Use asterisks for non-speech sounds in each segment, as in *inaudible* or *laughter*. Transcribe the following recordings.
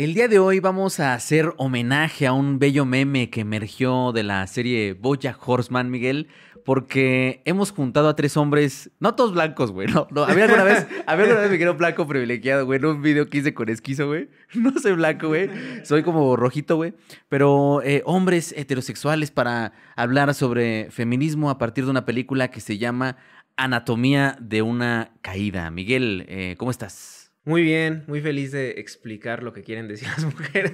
El día de hoy vamos a hacer homenaje a un bello meme que emergió de la serie Boya Horseman, Miguel, porque hemos juntado a tres hombres, no todos blancos, güey, no, no, había alguna vez, *laughs* había alguna vez me quiero blanco privilegiado, güey, en un video que hice con esquizo, güey, *laughs* no soy blanco, güey, soy como rojito, güey, pero eh, hombres heterosexuales para hablar sobre feminismo a partir de una película que se llama Anatomía de una caída. Miguel, eh, ¿cómo estás? Muy bien, muy feliz de explicar lo que quieren decir las *laughs* mujeres.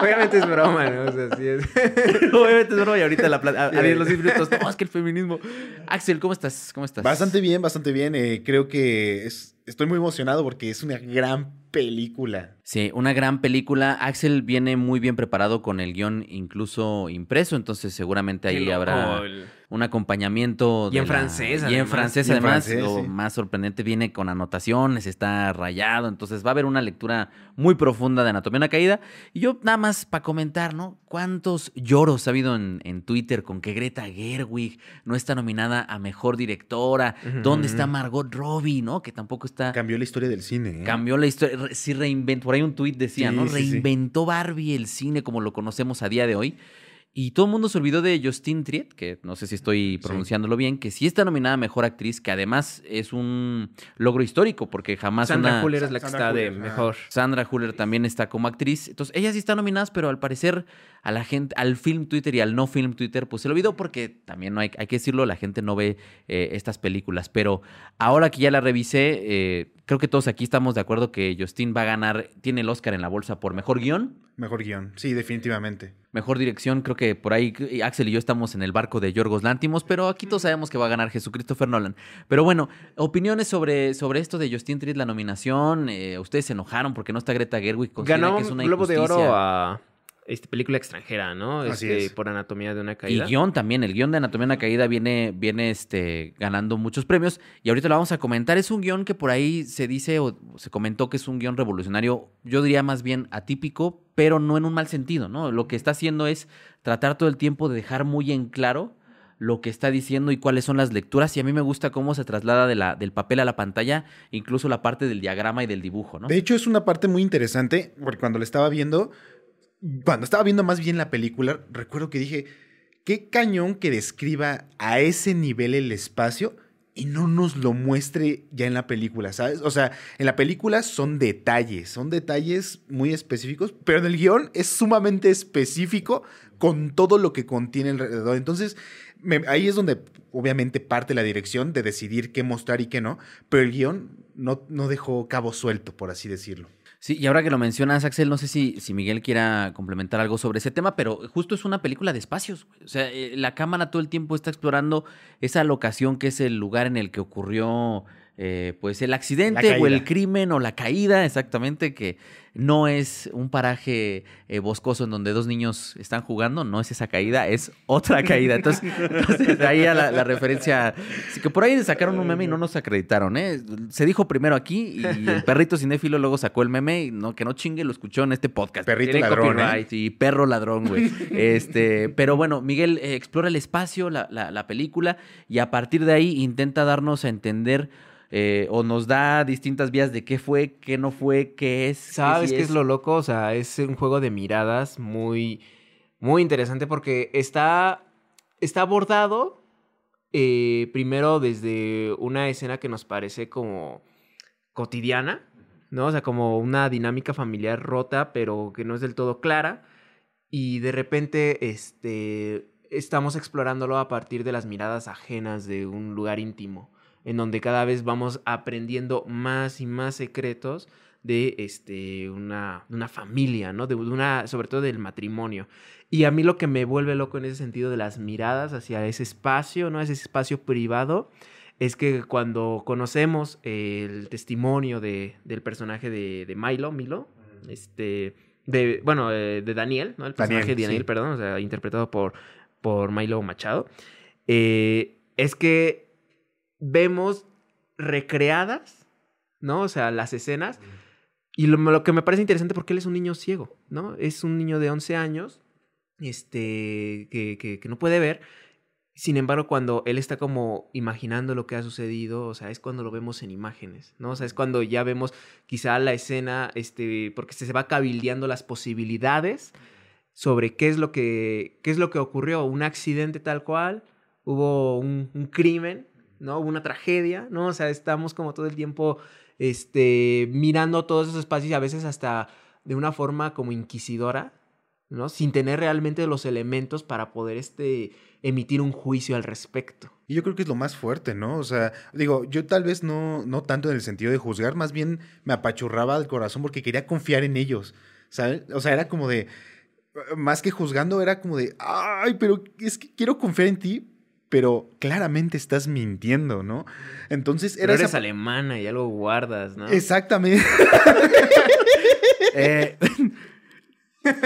Obviamente es broma, ¿no? O sea, sí es. *laughs* Obviamente es broma y ahorita la a, a los 10 minutos. No, es que el feminismo. Axel, ¿cómo estás? ¿Cómo estás? Bastante bien, bastante bien. Eh, creo que es, estoy muy emocionado porque es una gran película. Sí, una gran película. Axel viene muy bien preparado con el guion incluso impreso, entonces seguramente ahí habrá un acompañamiento. Y en francés, Y en francés, además. lo más sorprendente viene con anotaciones, está rayado. Entonces va a haber una lectura muy profunda de Anatomía de una Caída. Y yo, nada más para comentar, ¿no? ¿Cuántos lloros ha habido en, Twitter con que Greta Gerwig no está nominada a mejor directora? ¿Dónde está Margot Robbie, ¿no? Que tampoco está. Cambió la historia del cine. ¿eh? Cambió la historia. Sí, reinventó. Por ahí un tuit decía, ¿no? Reinventó Barbie el cine como lo conocemos a día de hoy. Y todo el mundo se olvidó de Justine Triet, que no sé si estoy pronunciándolo bien, que sí está nominada a Mejor Actriz, que además es un logro histórico, porque jamás Sandra Huller es la que está de mejor. Sandra Huller también está como actriz. Entonces, ellas sí están nominadas, pero al parecer a la gente, al film Twitter y al no film Twitter, pues se lo olvidó porque también no hay, hay que decirlo, la gente no ve eh, estas películas. Pero ahora que ya la revisé, eh, creo que todos aquí estamos de acuerdo que Justin va a ganar, tiene el Oscar en la bolsa por mejor guion. Mejor guion, sí, definitivamente. Mejor dirección, creo que por ahí Axel y yo estamos en el barco de Yorgos Lántimos, pero aquí todos sabemos que va a ganar Jesucristo Nolan. Pero bueno, opiniones sobre, sobre esto de Justin Triet, la nominación. Eh, ustedes se enojaron porque no está Greta Gerwig. Ganó que es una Globo de Oro a este, película extranjera, ¿no? Este, por Anatomía de una Caída. Y guion también, el guion de Anatomía de una Caída viene, viene este, ganando muchos premios y ahorita lo vamos a comentar. Es un guion que por ahí se dice o se comentó que es un guion revolucionario, yo diría más bien atípico, pero no en un mal sentido, ¿no? Lo que está haciendo es tratar todo el tiempo de dejar muy en claro lo que está diciendo y cuáles son las lecturas. Y a mí me gusta cómo se traslada de la, del papel a la pantalla, incluso la parte del diagrama y del dibujo, ¿no? De hecho, es una parte muy interesante, porque cuando le estaba viendo, cuando estaba viendo más bien la película, recuerdo que dije, qué cañón que describa a ese nivel el espacio y no nos lo muestre ya en la película, ¿sabes? O sea, en la película son detalles, son detalles muy específicos, pero en el guion es sumamente específico con todo lo que contiene alrededor. Entonces, ahí es donde obviamente parte la dirección de decidir qué mostrar y qué no, pero el guion no, no dejó cabo suelto, por así decirlo. Sí, y ahora que lo mencionas, Axel, no sé si, si Miguel quiera complementar algo sobre ese tema, pero justo es una película de espacios. O sea, eh, la cámara todo el tiempo está explorando esa locación que es el lugar en el que ocurrió eh, pues el accidente o el crimen o la caída, exactamente, que no es un paraje eh, boscoso en donde dos niños están jugando, no es esa caída, es otra *laughs* caída. Entonces, entonces ahí a la, referencia, que por ahí sacaron un meme y no nos acreditaron, ¿eh? Se dijo primero aquí y el perrito cinéfilo luego sacó el meme y no, que no chingue, lo escuchó en este podcast. Perrito ladrón, ¿eh? Y perro ladrón, güey. este, pero bueno, Miguel explora el espacio, la, la película, y a partir de ahí intenta darnos a entender eh, o nos da distintas vías de qué fue, qué no fue, qué es. ¿Sabes qué, es? lo loco? O sea, es un juego de miradas muy, muy interesante porque está, está abordado eh, primero desde una escena que nos parece como cotidiana, ¿no? O sea, como una dinámica familiar rota, pero que no es del todo clara. Y de repente, este, estamos explorándolo a partir de las miradas ajenas de un lugar íntimo en donde cada vez vamos aprendiendo más y más secretos de este, una, una familia, ¿no? De una, sobre todo del matrimonio. Y a mí lo que me vuelve loco en ese sentido de las miradas hacia ese espacio, ¿no? Ese espacio privado, es que cuando conocemos el testimonio de, del personaje de, de, Milo, Milo, este, de, bueno, eh, de Daniel, ¿no? El personaje de Daniel, perdón, o sea, interpretado por, por Milo Machado, eh, es que vemos recreadas, ¿no? O sea, las escenas. Y lo, que me parece interesante porque él es un niño ciego, ¿no? Es un niño de 11 años, este, que, que, no puede ver. Sin embargo, cuando él está como imaginando lo que ha sucedido, o sea, es cuando lo vemos en imágenes, ¿no? O sea, es cuando ya vemos quizá la escena, este, porque se va cabildeando las posibilidades sobre qué es lo que, qué es lo que ocurrió, un accidente tal cual, hubo un, un crimen, ¿no? Hubo una tragedia, ¿no? O sea, estamos como todo el tiempo, este, mirando todos esos espacios y a veces hasta de una forma como inquisidora, ¿no? Sin tener realmente los elementos para poder, este, emitir un juicio al respecto. Y yo creo que es lo más fuerte, ¿no? O sea, digo, yo tal vez no, no tanto en el sentido de juzgar, más bien me apachurraba el corazón porque quería confiar en ellos, ¿sabes? O sea, era como de, más que juzgando, era como de, ay, pero es que quiero confiar en ti, pero claramente estás mintiendo, ¿no? Entonces era... Pero eres alemana y ya lo guardas, ¿no? Exactamente. *laughs* Eh,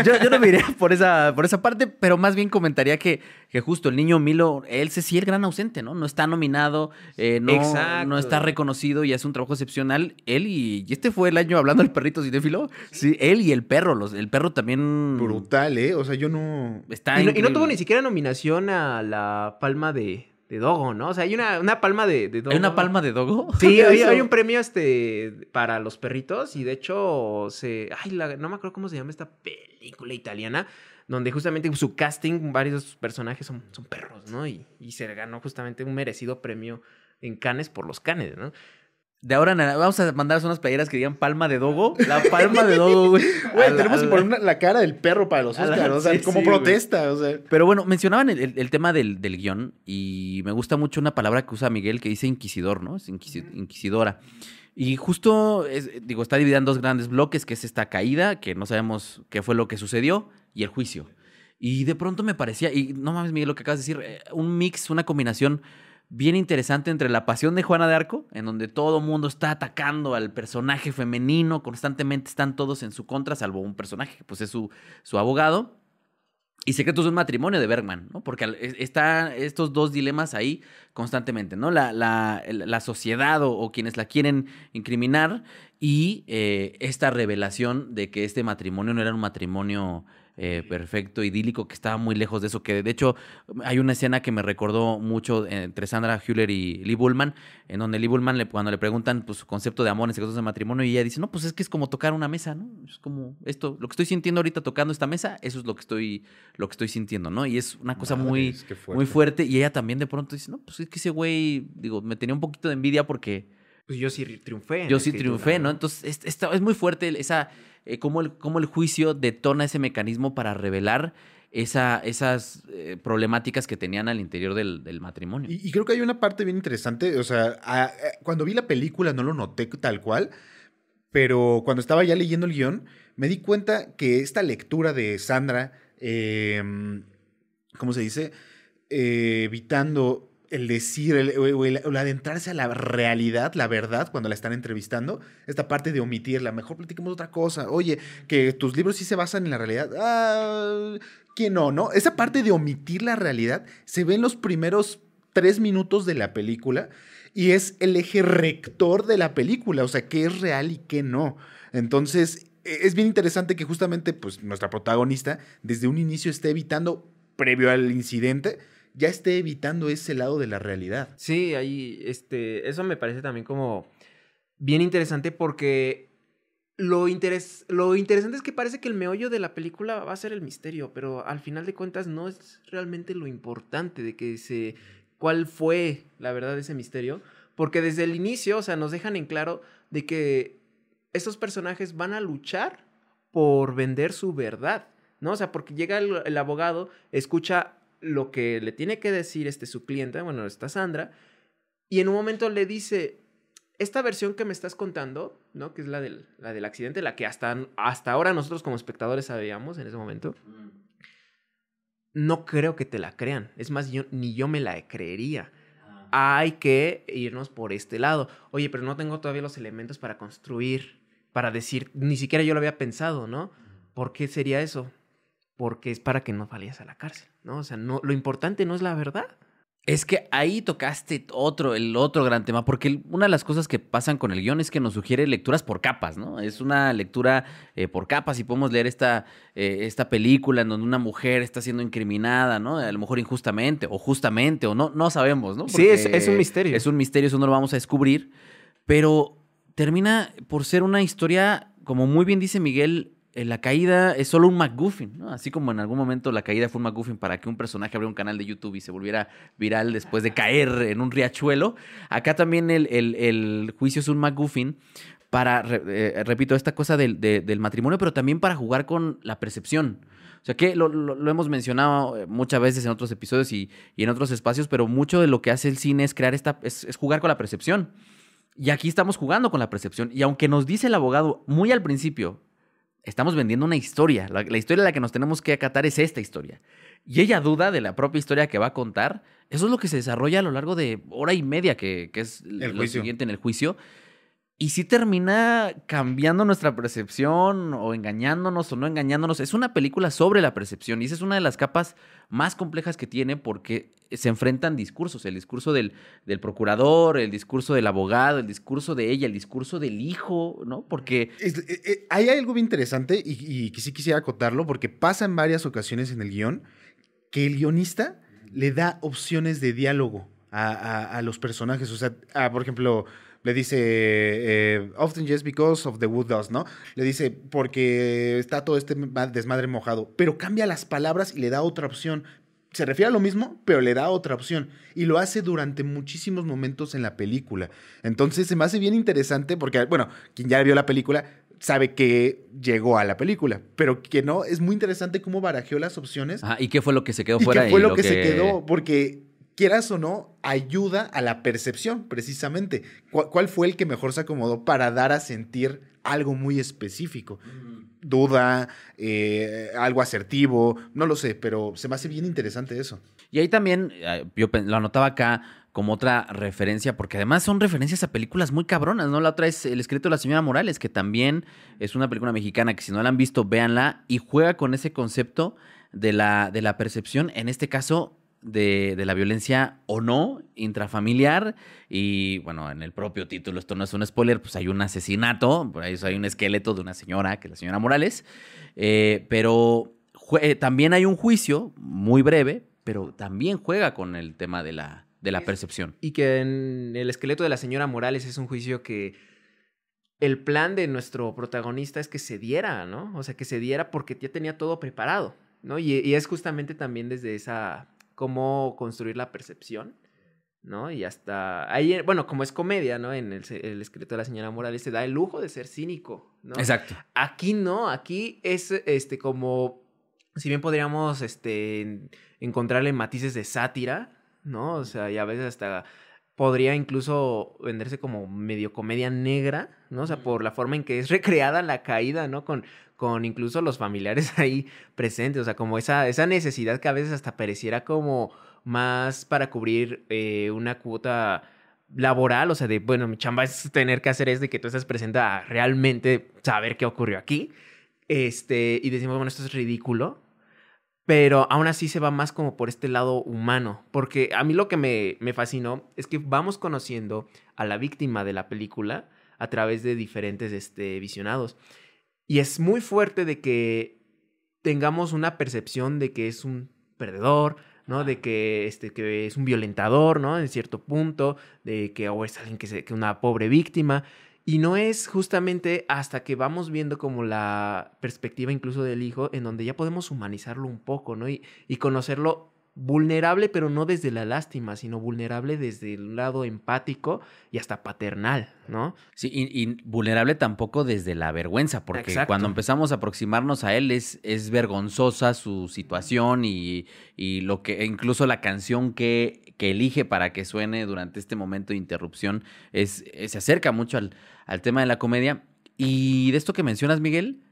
yo, yo, no me iría por esa, por esa parte, pero más bien comentaría que, que justo el niño Milo, él se sí el gran ausente, ¿no? No está nominado, eh, no, no, está reconocido y hace un trabajo excepcional. Él y, y este fue el año hablando del perrito cinéfilo. Sí, él y el perro, los, el perro también. Brutal, ¿eh? O sea, yo no. Está y, no y no tuvo ni siquiera nominación a la palma de, de Dogo, ¿no? O sea, hay una, una palma de, de, Dogo. ¿Hay una palma de Dogo? *laughs* Sí, *laughs* hay, hay, un premio este para los perritos y de hecho se... Ay, la, no me acuerdo cómo se llama esta película italiana donde justamente su casting, varios personajes son, son perros, ¿no? Y, y se ganó justamente un merecido premio en Cannes por los Cannes, ¿no? De ahora en vamos a mandar unas playeras que digan palma de dogo. La palma de dogo, güey. *laughs* Güey, tenemos que poner la cara del perro para los Oscars, o sea, sí, como sí, protesta, o sea. Pero bueno, mencionaban el, el, el tema del, del, guion y me gusta mucho una palabra que usa Miguel que dice inquisidor, ¿no? Es inquisi inquisidora. Y justo, es, digo, está dividida en dos grandes bloques, que es esta caída, que no sabemos qué fue lo que sucedió, y el juicio. Y de pronto me parecía, y no mames, Miguel, lo que acabas de decir, eh, un mix, una combinación bien interesante entre la pasión de Juana de Arco, en donde todo mundo está atacando al personaje femenino, constantemente están todos en su contra, salvo un personaje que pues es su, su abogado, y Secretos de un matrimonio de Bergman, ¿no? Porque están estos dos dilemas ahí constantemente, ¿no? La, la, la sociedad o, quienes la quieren incriminar y eh, esta revelación de que este matrimonio no era un matrimonio eh, perfecto, idílico, que estaba muy lejos de eso, que de hecho hay una escena que me recordó mucho entre Sandra Hüller y Lee Bullman, en donde Lee Bullman, le, cuando le preguntan pues, su concepto de amor en secretos de matrimonio, y ella dice, no, pues es que es como tocar una mesa, ¿no? Es como esto, lo que estoy sintiendo ahorita tocando esta mesa, eso es lo que estoy, lo que estoy sintiendo, ¿no? Y es una cosa Madre, muy, fuerte. muy fuerte, y ella también de pronto dice, no, pues es que ese güey, digo, me tenía un poquito de envidia porque... Pues yo sí triunfé. Yo sí triunfé, ¿no? Entonces, es, es, es muy fuerte esa eh, cómo, el, cómo, el, juicio detona ese mecanismo para revelar esa, esas eh, problemáticas que tenían al interior del, del matrimonio. Y, y, creo que hay una parte bien interesante, o sea, a, a, cuando vi la película no lo noté tal cual, pero cuando estaba ya leyendo el guion, me di cuenta que esta lectura de Sandra, eh, ¿cómo se dice? Eh, evitando el decir, el, adentrarse a la realidad, la verdad, cuando la están entrevistando, esta parte de omitirla, mejor platiquemos otra cosa, oye, que tus libros sí se basan en la realidad, ah, que no, ¿no? Esa parte de omitir la realidad se ve en los primeros tres minutos de la película y es el eje rector de la película, o sea, qué es real y qué no. Entonces, es bien interesante que justamente, pues, nuestra protagonista desde un inicio esté evitando, previo al incidente, ya esté evitando ese lado de la realidad. Sí, ahí, este, eso me parece también como bien interesante porque lo, interes lo interesante es que parece que el meollo de la película va a ser el misterio, pero al final de cuentas no es realmente lo importante de que se, cuál fue la verdad de ese misterio, porque desde el inicio, o sea, nos dejan en claro de que estos personajes van a luchar por vender su verdad, ¿no? O sea, porque llega el, el abogado, escucha lo que le tiene que decir este, su cliente, bueno, esta Sandra, y en un momento le dice, esta versión que me estás contando, ¿no? Que es la del, la del accidente, la que hasta, hasta ahora nosotros como espectadores sabíamos en ese momento, no creo que te la crean. Es más, yo, ni yo me la creería. Hay que irnos por este lado. Oye, pero no tengo todavía los elementos para construir, para decir, ni siquiera yo lo había pensado, ¿no? ¿Por qué sería eso? Porque es para que no vayas a la cárcel, ¿no? O sea, no, lo importante no es la verdad. Es que ahí tocaste otro, el otro gran tema, porque una de las cosas que pasan con el guion es que nos sugiere lecturas por capas, ¿no? Es una lectura eh, por capas y podemos leer esta, eh, esta película en donde una mujer está siendo incriminada, ¿no? A lo mejor injustamente o justamente o no, no sabemos, ¿no? sí, es, es un misterio. Es un misterio, eso no lo vamos a descubrir, pero termina por ser una historia, como muy bien dice Miguel, la caída es solo un McGuffin, ¿no? Así como en algún momento la caída fue un McGuffin para que un personaje abriera un canal de YouTube y se volviera viral después de caer en un riachuelo. Acá también el, juicio es un McGuffin para, eh, repito, esta cosa del, del, matrimonio, pero también para jugar con la percepción. O sea que lo, hemos mencionado eh, muchas veces en otros episodios y, en otros espacios, pero mucho de lo que hace el cine es crear esta, es jugar con la percepción. Y aquí estamos jugando con la percepción. Y aunque nos dice el abogado muy al principio, estamos vendiendo una historia. La, historia a la que nos tenemos que acatar es esta historia. Y ella duda de la propia historia que va a contar. Eso es lo que se desarrolla a lo largo de hora y media, que, es lo siguiente en el juicio. Y si termina cambiando nuestra percepción o engañándonos o no engañándonos. Es una película sobre la percepción y esa es una de las capas más complejas que tiene porque se enfrentan discursos. El discurso del, del procurador, el discurso del abogado, el discurso de ella, el discurso del hijo, ¿no? Porque... Eh, eh, hay algo bien interesante y, que sí quisiera acotarlo porque pasa en varias ocasiones en el guion que el guionista le da opciones de diálogo a, los personajes. O sea, por ejemplo le dice, eh, often just because of the wood dust, ¿no? Le dice, porque está todo este desmadre mojado, pero cambia las palabras y le da otra opción. Se refiere a lo mismo, pero le da otra opción. Y lo hace durante muchísimos momentos en la película. Entonces se me hace bien interesante porque, bueno, quien ya vio la película sabe que llegó a la película, pero que no, es muy interesante cómo barajeó las opciones. ¿Y qué fue lo que se quedó fuera? ¿Qué fue lo, que, se quedó? Porque quieras o no, ayuda a la percepción, precisamente. ¿Cuál fue el que mejor se acomodó para dar a sentir algo muy específico? Duda, eh, algo asertivo, no lo sé, pero se me hace bien interesante eso. Y ahí también, eh, yo lo anotaba acá como otra referencia, porque además son referencias a películas muy cabronas, ¿no? La otra es El escrito de la señora Morales, que también es una película mexicana que si no la han visto, véanla y juega con ese concepto de la, de la percepción, en este caso de, la violencia o no intrafamiliar. Y bueno, en el propio título, esto no es un spoiler, pues hay un asesinato, por ahí hay un esqueleto de una señora, que es la señora Morales. Eh, pero eh, también hay un juicio muy breve, pero también juega con el tema de la, de la percepción. Y que en el esqueleto de la señora Morales es un juicio que el plan de nuestro protagonista es que se diera, ¿no? O sea, que se diera porque ya tenía todo preparado, ¿no? y es justamente también desde esa cómo construir la percepción, ¿no? Y hasta ahí, bueno, como es comedia, ¿no? En el, el escrito de la señora Morales se da el lujo de ser cínico, ¿no? Exacto. Aquí no, aquí es este como, si bien podríamos este, encontrarle matices de sátira, ¿no? O sea, y a veces hasta podría incluso venderse como medio comedia negra, ¿no? O sea, por la forma en que es *laughs* recreada la caída, ¿no? Con, con incluso los familiares *laughs* ahí presentes, o sea, como esa, esa necesidad que a veces hasta pareciera como más para cubrir eh, una cuota laboral, o sea, de, bueno, mi chamba es tener que hacer es de que tú estás presente a realmente saber qué ocurrió aquí, este, y decimos, bueno, esto es ridículo, pero aún así se va más como por este lado humano, porque a mí lo que me, me fascinó es que vamos conociendo a la víctima de la película a través de diferentes este, visionados. Y es muy fuerte de que tengamos una percepción de que es un perdedor, ¿no? De que, este, que es un violentador, ¿no? En cierto punto, de que o es alguien que es una pobre víctima. Y no es justamente hasta que vamos viendo como la perspectiva incluso del hijo, en donde ya podemos humanizarlo un poco, ¿no? Y, y conocerlo vulnerable, pero no desde la lástima, sino vulnerable desde el lado empático y hasta paternal, ¿no? Sí, y, vulnerable tampoco desde la vergüenza, porque cuando empezamos a aproximarnos a él es, es vergonzosa su situación y, y, lo que, e incluso la canción que, que, elige para que suene durante este momento de interrupción es, se acerca mucho al, al tema de la comedia. Y de esto que mencionas, Miguel,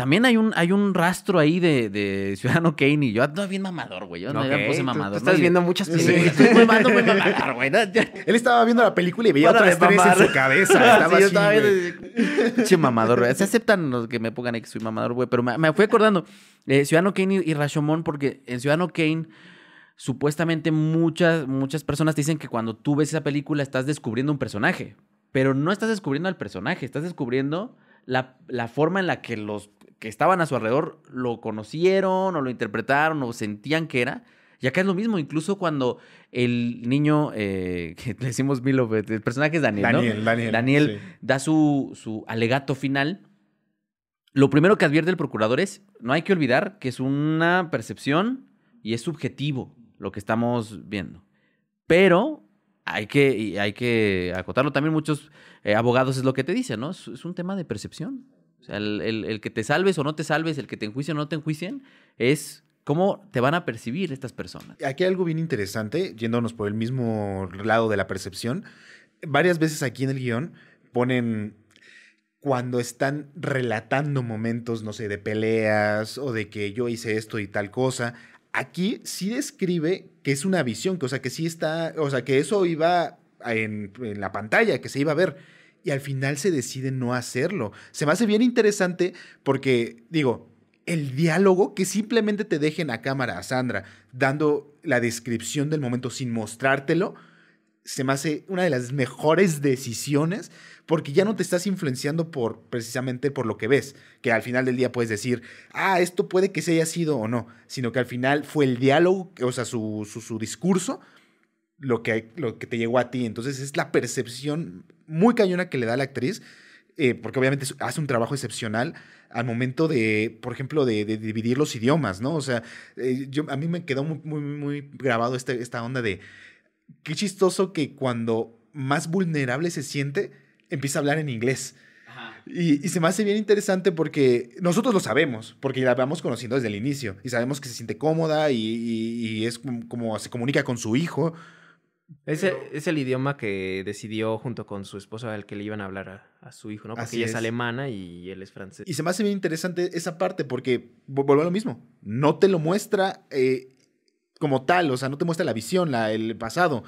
también hay un, hay un rastro ahí de, de Ciudadano Kane y yo ando bien mamador, güey. Yo no me puse mamador. estás viendo muchas películas. Sí, muy, muy mamador, güey. Él estaba viendo la película y veía otra estrés en su cabeza. Estaba sí, yo estaba viendo. Mamador, güey. Se aceptan los que me pongan ahí que soy mamador, güey. Pero me, me fui acordando. Eh, Ciudadano Kane y, Rashomon, porque en Ciudadano Kane supuestamente muchas, muchas personas te dicen que cuando tú ves esa película estás descubriendo un personaje, pero no estás descubriendo al personaje, estás descubriendo la, la forma en la que los que estaban a su alrededor lo conocieron o lo interpretaron o sentían que era. Y acá es lo mismo, incluso cuando el niño, eh, *laughs* que le decimos Milo, el personaje es Daniel, Daniel, ¿no? Daniel, Daniel sí. da su, su alegato final. Lo primero que advierte el procurador es, no hay que olvidar que es una percepción y es subjetivo lo que estamos viendo. Pero hay que, hay que acotarlo también, muchos eh, abogados es lo que te dicen, ¿no? Es, es un tema de percepción. O sea, el, el- que te salves o no te salves, el que te enjuicien o no te enjuicien, es cómo te van a percibir estas personas. Aquí hay algo bien interesante, yéndonos por el mismo lado de la percepción. Varias veces aquí en el guion ponen cuando están relatando momentos, no sé, de peleas o de que yo hice esto y tal cosa. Aquí sí describe que es una visión, que, o sea, que sí está, o sea, que eso iba en la pantalla, que se iba a ver. Y al final se decide no hacerlo. Se me hace bien interesante porque, digo, el diálogo que simplemente te dejen a cámara a Sandra dando la descripción del momento sin mostrártelo, se me hace una de las mejores decisiones porque ya no te estás influenciando por precisamente por lo que ves, que al final del día puedes decir, ah, esto puede que se haya sido o no, sino que al final fue el diálogo, o sea, su, su, su discurso, lo que, lo que te llegó a ti. Entonces es la percepción muy cañona que le da la actriz, eh, porque obviamente hace un trabajo excepcional al momento de, por ejemplo, de, de dividir los idiomas, ¿no? O sea, eh, yo, a mí me quedó muy, muy, muy grabado este- esta onda de qué chistoso que cuando más vulnerable se siente, empieza a hablar en inglés. Y, y se me hace bien interesante porque nosotros lo sabemos, porque la vamos conociendo desde el inicio y sabemos que se siente cómoda y, y- y es como, como se comunica con su hijo. Es el, es el idioma que decidió junto con su esposo al que le iban a hablar a, a su hijo, ¿no? Porque Así ella es. es. alemana y él es francés. Y se me hace bien interesante esa parte porque vu- vuelvo a lo mismo, no te lo muestra eh, como tal, o sea, no te muestra la visión, la, el pasado.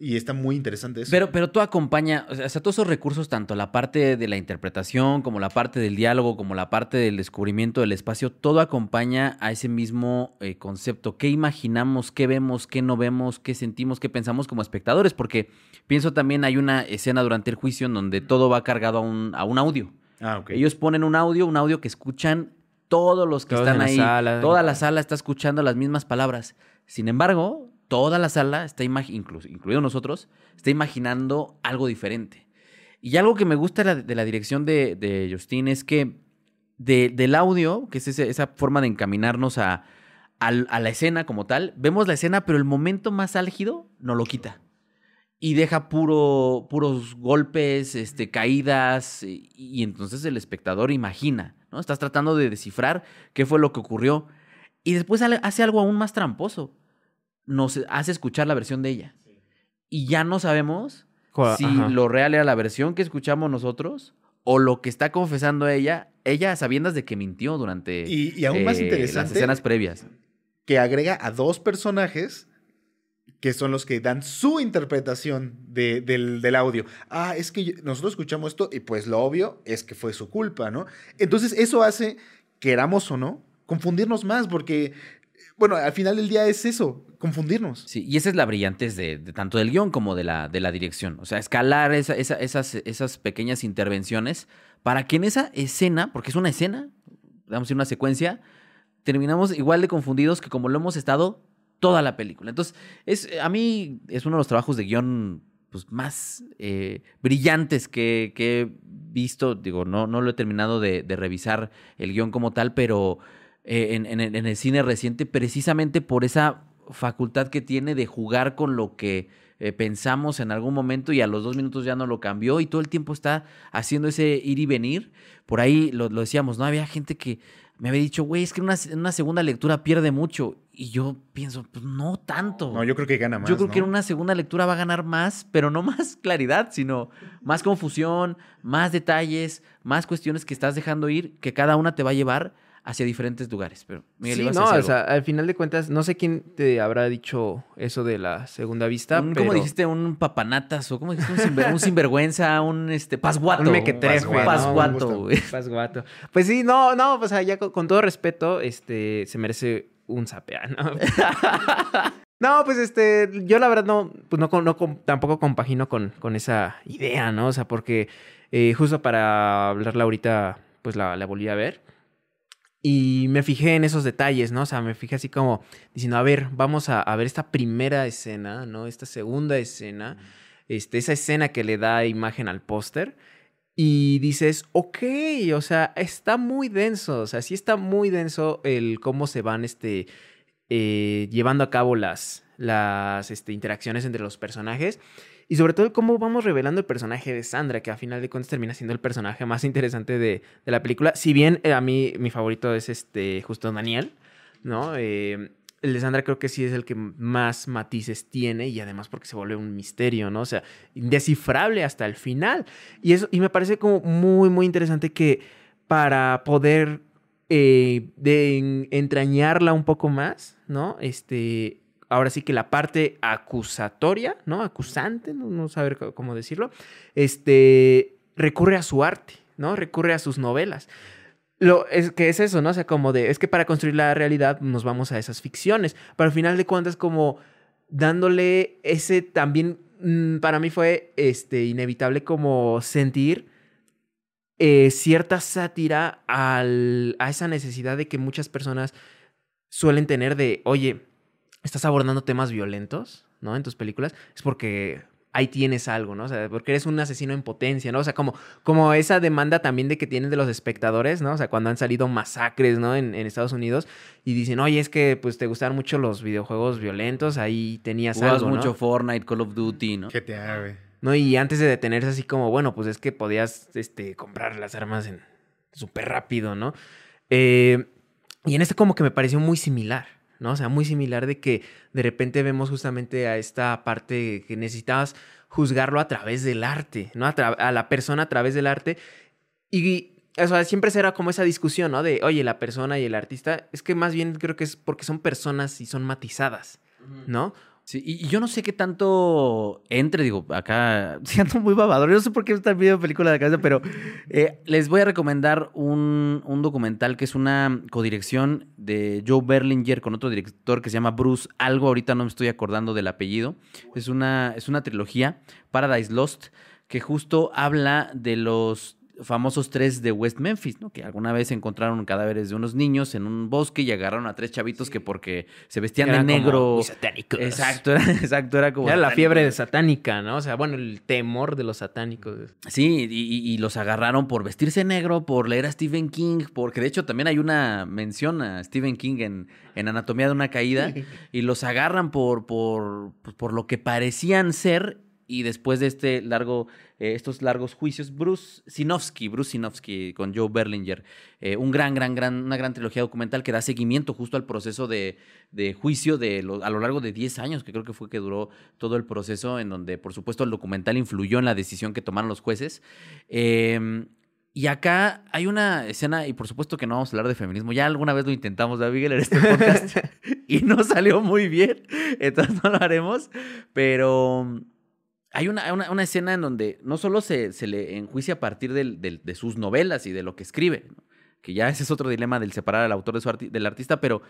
Y está muy interesante eso. Pero, pero tú acompaña, o sea, o sea, todos esos recursos, tanto la parte de la interpretación, como la parte del diálogo, como la parte del descubrimiento del espacio, todo acompaña a ese mismo eh, concepto. ¿Qué imaginamos, qué vemos, qué no vemos, qué sentimos, qué pensamos como espectadores? Porque pienso también hay una escena durante el juicio en donde todo va cargado a un, a un audio. ah, ok. Ellos ponen un audio, un audio que escuchan todos los que Todos están en la ahí. sala. Toda la sala está escuchando las mismas palabras. Sin embargo, toda la sala está incluido nosotros, está imaginando algo diferente. Y algo que me gusta de la, dirección de, Justin es que de- del audio, que es esa forma de encaminarnos a, la escena como tal, vemos la escena, pero el momento más álgido no lo quita. Y deja puro, puros golpes, este, caídas, y, y entonces el espectador imagina, ¿no? Estás tratando de descifrar qué fue lo que ocurrió. Y después hace algo aún más tramposo. Nos hace escuchar la versión de ella. Y ya no sabemos si ajá. lo real era la versión que escuchamos nosotros o lo que está confesando ella, ella sabiendas de que mintió durante y, y aún más eh, las interesante escenas previas. que agrega a dos personajes que son los que dan su interpretación de- del, del audio. Ah, es que nosotros escuchamos esto y pues lo obvio es que fue su culpa, ¿no? Entonces eso hace, queramos o no, confundirnos más porque, bueno, al final del día es eso, confundirnos. Sí, y esa es la brillantez de, tanto del guion como de la, de la dirección. O sea, escalar esa- esa- esas, esas pequeñas intervenciones para que en esa escena, porque es una escena, vamos a una secuencia, terminamos igual de confundidos que como lo hemos estado toda la película. Entonces, es, a mí es uno de los trabajos de guion pues, más eh, brillantes que, que he visto. Digo, no, no lo he terminado de revisar el guion como tal, pero eh, en, en el- en el cine reciente, precisamente por esa facultad que tiene de jugar con lo que eh, pensamos en algún momento y a los dos minutos ya no lo cambió y todo el tiempo está haciendo ese ir y venir. Por ahí lo, lo decíamos, ¿no? Había gente que me había dicho, güey, es que una, una segunda lectura pierde mucho. Y yo pienso, pues no tanto. No, yo creo que gana más. Yo creo ¿no? que en una segunda lectura va a ganar más, pero no *laughs* más claridad, sino más confusión, más detalles, más cuestiones que estás dejando ir, que cada una te va a llevar hacia diferentes lugares. Pero, Miguel, Sí, ibas no, o sea, al final de cuentas, no sé quién te habrá dicho eso de la segunda vista, Un- pero... ¿Cómo dijiste? Un papanatas o cómo dijiste? Un, sinver- un sinvergüenza, un este, pasguato. Un mequetrefe, Un ¿no? pasguato, Un gusto. güey. Pasguato. Pues sí, no, no, o sea, ya con, con todo respeto, este, se merece un zapea, ¿no? *laughs* No, pues este, yo la verdad no, pues no, no tampoco compagino con, con esa idea, ¿no? O sea, porque eh, justo para hablarla ahorita, pues la, la volví a ver. Y me fijé en esos detalles, ¿no? O sea, me fijé así como diciendo, a ver, vamos a, a ver esta primera escena, ¿no? Esta segunda escena, este, esa escena que le da imagen al póster. Y dices, ok, o sea, está muy denso, o sea, sí está muy denso el cómo se van, este, eh, llevando a cabo las, las este, interacciones entre los personajes. Y sobre todo cómo vamos revelando el personaje de Sandra, que a final de cuentas termina siendo el personaje más interesante de, la película. Si bien eh, a mí mi favorito es este justo Daniel, ¿no? Eh, el de Sandra creo que sí es el que más matices tiene y además porque se vuelve un misterio, ¿no? O sea, indescifrable hasta el final. Y, eso, y me parece como muy, muy interesante que para poder eh, de entrañarla un poco más, ¿no? Este, ahora sí que la parte acusatoria, ¿no? Acusante, no, saber cómo decirlo, este, recurre a su arte, ¿no? Recurre a sus novelas. Lo, es que es eso, ¿no? O sea, como de, es que para construir la realidad nos vamos a esas ficciones, pero al final de cuentas como dándole ese también, mm, para mí fue este, inevitable como sentir eh, cierta sátira al, a esa necesidad de que muchas personas suelen tener de, oye, estás abordando temas violentos, ¿no? En tus películas, es porque ahí tienes algo, ¿no? O sea, porque eres un asesino en potencia, ¿no? O sea, como, como esa demanda también de que tienen de los espectadores, ¿no? O sea, cuando han salido masacres, ¿no? En, en Estados Unidos y dicen, oye, es que pues te gustaron mucho los videojuegos violentos, ahí tenías algo, ¿no? mucho Fortnite, Call of Duty, ¿no? GTA, güey. ¿no? Y antes de detenerse así como, bueno, pues es que podías este, comprar las armas en súper rápido, ¿no? Eh, y en este como que me pareció muy similar, ¿no? O sea, muy similar de que de repente vemos justamente a esta parte que necesitabas juzgarlo a través del arte, ¿no? A, la persona a través del arte. Y o sea, siempre será como esa discusión, ¿no? De, oye, la persona y el artista, es que más bien creo que es porque son personas y son matizadas, ¿no? Sí, y yo no sé qué tanto entre, digo, acá *laughs* siendo muy babador. Yo no sé por qué está viendo película de cabeza, pero eh, les voy a recomendar un, un, documental que es una codirección de Joe Berlinger con otro director que se llama Bruce Algo. Ahorita no me estoy acordando del apellido. Es una, es una trilogía, Paradise Lost, que justo habla de los famosos tres de West Memphis, ¿no? Que alguna vez encontraron cadáveres de unos niños en un bosque y agarraron a tres chavitos que porque se vestían de negro. satánicos. Exacto, era, *laughs* exacto, era como. Era la fiebre de satánica, ¿no? O sea, bueno, el temor de los satánicos. Sí, y, los agarraron por vestirse negro, por leer a Stephen King, porque de hecho también hay una mención a Stephen King en, en Anatomía de una Caída, y los agarran por, por, por lo que parecían ser y después de este largo, eh, estos largos juicios, Bruce Sinofsky, Bruce Sinofsky con Joe Berlinger, eh, un gran, gran, gran, una gran trilogía documental que da seguimiento justo al proceso de, juicio de a lo largo de 10 años, que creo que fue que duró todo el proceso, en donde por supuesto el documental influyó en la decisión que tomaron los jueces. Em, y acá hay una escena, y por supuesto que no vamos a hablar de feminismo. Ya alguna vez lo intentamos, David, en este podcast, *laughs* y no salió muy bien. Entonces no lo haremos. Pero hay una, una, escena en donde no solo se, se le enjuicia a partir de sus novelas y de lo que escribe, que ya ese es otro dilema del separar al autor de su del artista, pero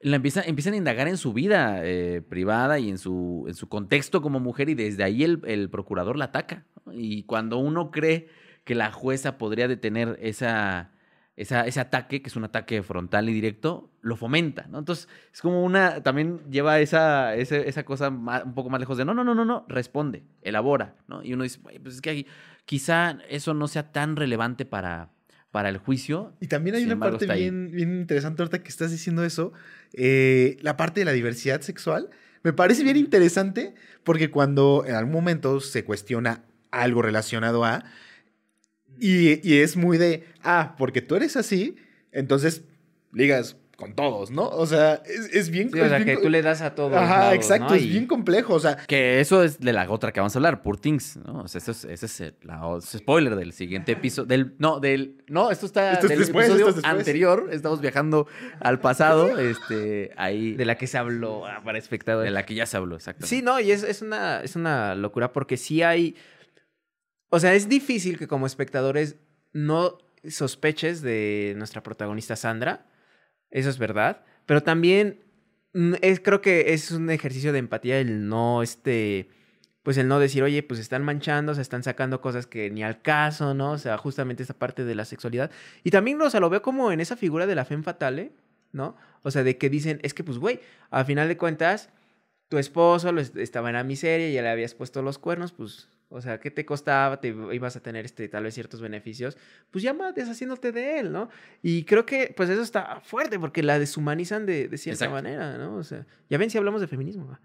la empieza, empiezan a indagar en su vida eh, privada y en su, en su contexto como mujer y desde ahí el, el procurador la ataca. Y cuando uno cree que la jueza podría detener esa, ese ataque, que es un ataque frontal y directo, lo fomenta, ¿no? Entonces, es como una, también lleva esa, esa, cosa un poco más lejos de, no, no, no, no, no, responde, elabora, ¿no? Y uno dice, pues es que quizá eso no sea tan relevante para, para el juicio. Y también hay una parte bien, bien interesante ahorita que estás diciendo eso, eh, la parte de la diversidad sexual. Me parece bien interesante porque cuando en algún momento se cuestiona algo relacionado a, y, es muy de, ah, porque tú eres así, entonces ligas con todos, ¿no? O sea, es, es bien... Sí, o sea, que tú le das a todos. Ajá, exacto, es bien complejo, o sea... Que eso es de la otra que vamos a hablar, Poor Things, ¿no? O sea, eso es, ese es el spoiler del siguiente episodio, del... No, del... No, esto está esto del después, episodio anterior, estamos viajando al pasado, *laughs* este, ahí... De la que se habló ah, para espectadores. De la que ya se habló, exacto. Sí, no, y es, es, una, es una locura porque sí hay o sea, es difícil que como espectadores no sospeches de nuestra protagonista Sandra. Eso es verdad. Pero también mm, es, creo que es un ejercicio de empatía el no, este, pues el no decir, oye, pues están manchando, se están sacando cosas que ni al caso, ¿no? O sea, justamente esa parte de la sexualidad. Y también, o sea, lo veo como en esa figura de la femme fatale, ¿no? O sea, de que dicen, es que pues, güey, a final de cuentas, tu esposo lo estaba en la miseria ya le habías puesto los cuernos, pues o sea, ¿qué te costaba? Te ibas a tener este, tal vez ciertos beneficios. Pues ya deshaciéndote de él, ¿no? Y creo que pues eso está fuerte porque la deshumanizan de, de cierta manera, ¿no? O sea, ya ven si hablamos de feminismo.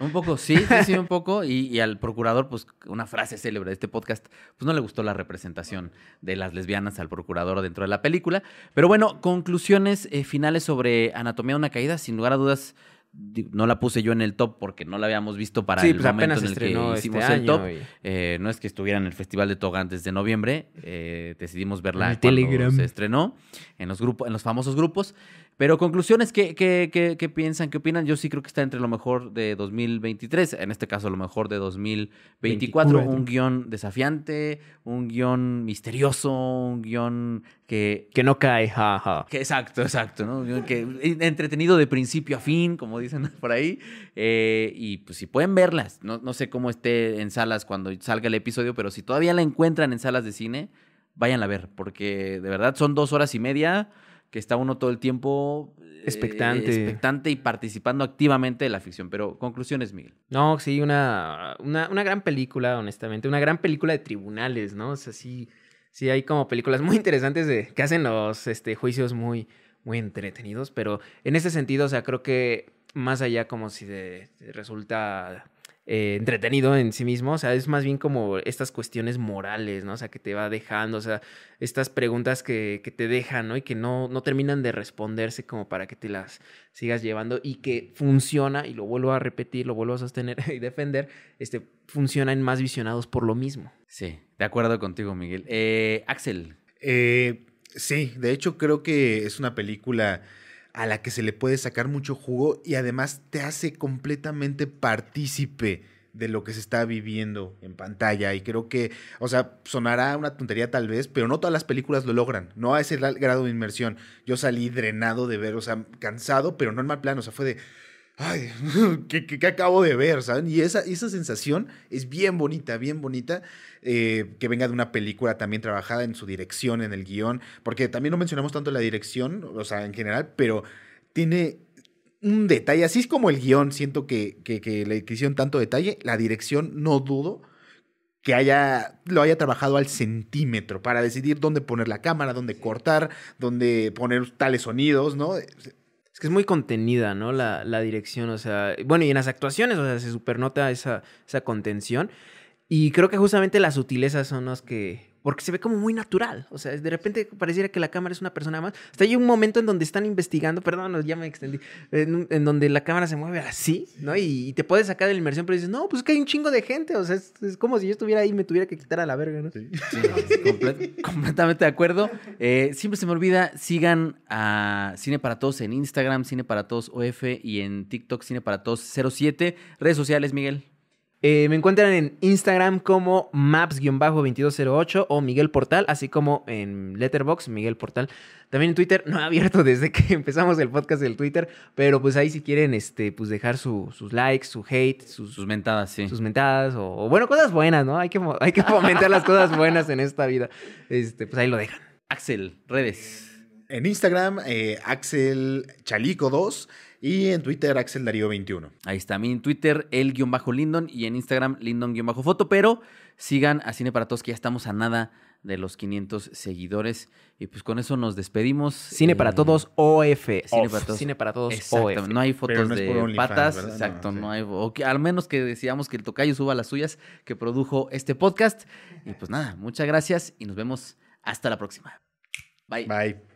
Un poco, sí, sí, sí, un *laughs* poco. Y, al procurador, pues una frase célebre de este podcast, pues no le gustó la representación de las lesbianas al procurador dentro de la película. Pero bueno, conclusiones eh, finales sobre Anatomía de una caída, sin lugar a dudas no la puse yo en el top porque no la habíamos visto para el pues momento en el que este hicimos el top. Eh, no es que estuviera en el Festival de Toga antes de noviembre. Eh, decidimos verla cuando se estrenó en los grupos, en los famosos grupos. Pero conclusiones, ¿qué, qué, qué, piensan? ¿Qué opinan? Yo sí creo que está entre lo mejor de 2023, en este caso lo mejor de 2024. Un guion desafiante, un guion misterioso, un guion que... Que no cae, jaja. Que, exacto, exacto, ¿no? Que, entretenido de principio a fin, como dicen *laughs* por ahí. Eh, y pues si pueden verlas, no, no sé cómo esté en salas cuando salga el episodio, pero si todavía la encuentran en salas de cine, váyanla a ver, porque de verdad son dos horas y media que está uno todo el tiempo eh, expectante. expectante y participando activamente de la ficción. Pero conclusiones, Miguel. No, sí, una, una, una, gran película, honestamente. Una gran película de tribunales, ¿no? O sea, sí, sí hay como películas muy *laughs* interesantes de, que hacen los este, juicios muy, muy entretenidos. Pero en ese sentido, o sea, creo que más allá como si de, resulta eh, entretenido en sí mismo, o sea, es más bien como estas cuestiones morales, ¿no? O sea, que te va dejando, o sea, estas preguntas que, que te dejan, ¿no? Y que no, no terminan de responderse como para que te las sigas llevando y que funciona, y lo vuelvo a repetir, lo vuelvo a sostener *laughs* y defender, este, funcionan más visionados por lo mismo. Sí, de acuerdo contigo, Miguel. Eh, Axel. Eh, sí, de hecho creo que es una película a la que se le puede sacar mucho jugo y además te hace completamente partícipe de lo que se está viviendo en pantalla. Y creo que, o sea, sonará una tontería tal vez, pero no todas las películas lo logran, no a ese grado de inmersión. Yo salí drenado de ver, o sea, cansado, pero no en mal plan, o sea, fue de, ay, *laughs* ¿qué, acabo de ver? ¿Saben? Y esa, esa sensación es bien bonita, bien bonita, eh, que venga de una película también trabajada en su dirección, en el guion, porque también no mencionamos tanto la dirección, o sea, en general, pero tiene un detalle, así es como el guion, siento que, que, que le hicieron tanto detalle, la dirección no dudo que haya, lo haya trabajado al centímetro para decidir dónde poner la cámara, dónde cortar, dónde poner tales sonidos, ¿no? Que es muy contenida, ¿no? La, la, dirección, o sea, bueno, y en las actuaciones, o sea, se supernota esa, esa contención. Y creo que justamente las sutilezas son las que, porque se ve como muy natural. O sea, de repente pareciera que la cámara es una persona más. Hasta hay un momento en donde están investigando, perdón, ya me extendí, en, donde la cámara se mueve así, ¿no? Y, te puedes sacar de la inmersión, pero dices, no, pues es que hay un chingo de gente. O sea, es, como si yo estuviera ahí y me tuviera que quitar a la verga, ¿no? Sí, *laughs* completamente de acuerdo. Eh, siempre se me olvida, sigan a Cine para Todos en Instagram, Cine para Todos OF y en TikTok, Cine para Todos 07. Redes sociales, Miguel. Eh, me encuentran en Instagram como maps-2208 o Miguel Portal, así como en Letterbox, Miguel Portal. También en Twitter, *laughs* no he abierto desde que *laughs* empezamos el podcast del Twitter, pero pues ahí si quieren este, pues dejar sus likes, su hate, sus, sus mentadas, sí. Sus mentadas, o, bueno, cosas buenas, ¿no? Hay que, hay que fomentar las cosas buenas en esta vida. Este, pues ahí lo dejan. Axel, redes. En Instagram, eh, Axel Chalico 2 y en Twitter, Axel Darío 21. Ahí está. A mí en Twitter, el guion bajo Lindon y en Instagram, Lindon guion bajo foto. Pero sigan a Cine para Todos, que ya estamos a nada de los 500 seguidores. Y pues con eso nos despedimos. Cine para eh, Todos OF. Cine para Todos. Cine para Todos OF. No hay fotos de patas. exacto. No, hay. O que, al menos que decíamos que el tocayo suba las suyas que produjo este podcast. Y pues nada, muchas gracias y nos vemos hasta la próxima. Bye. Bye.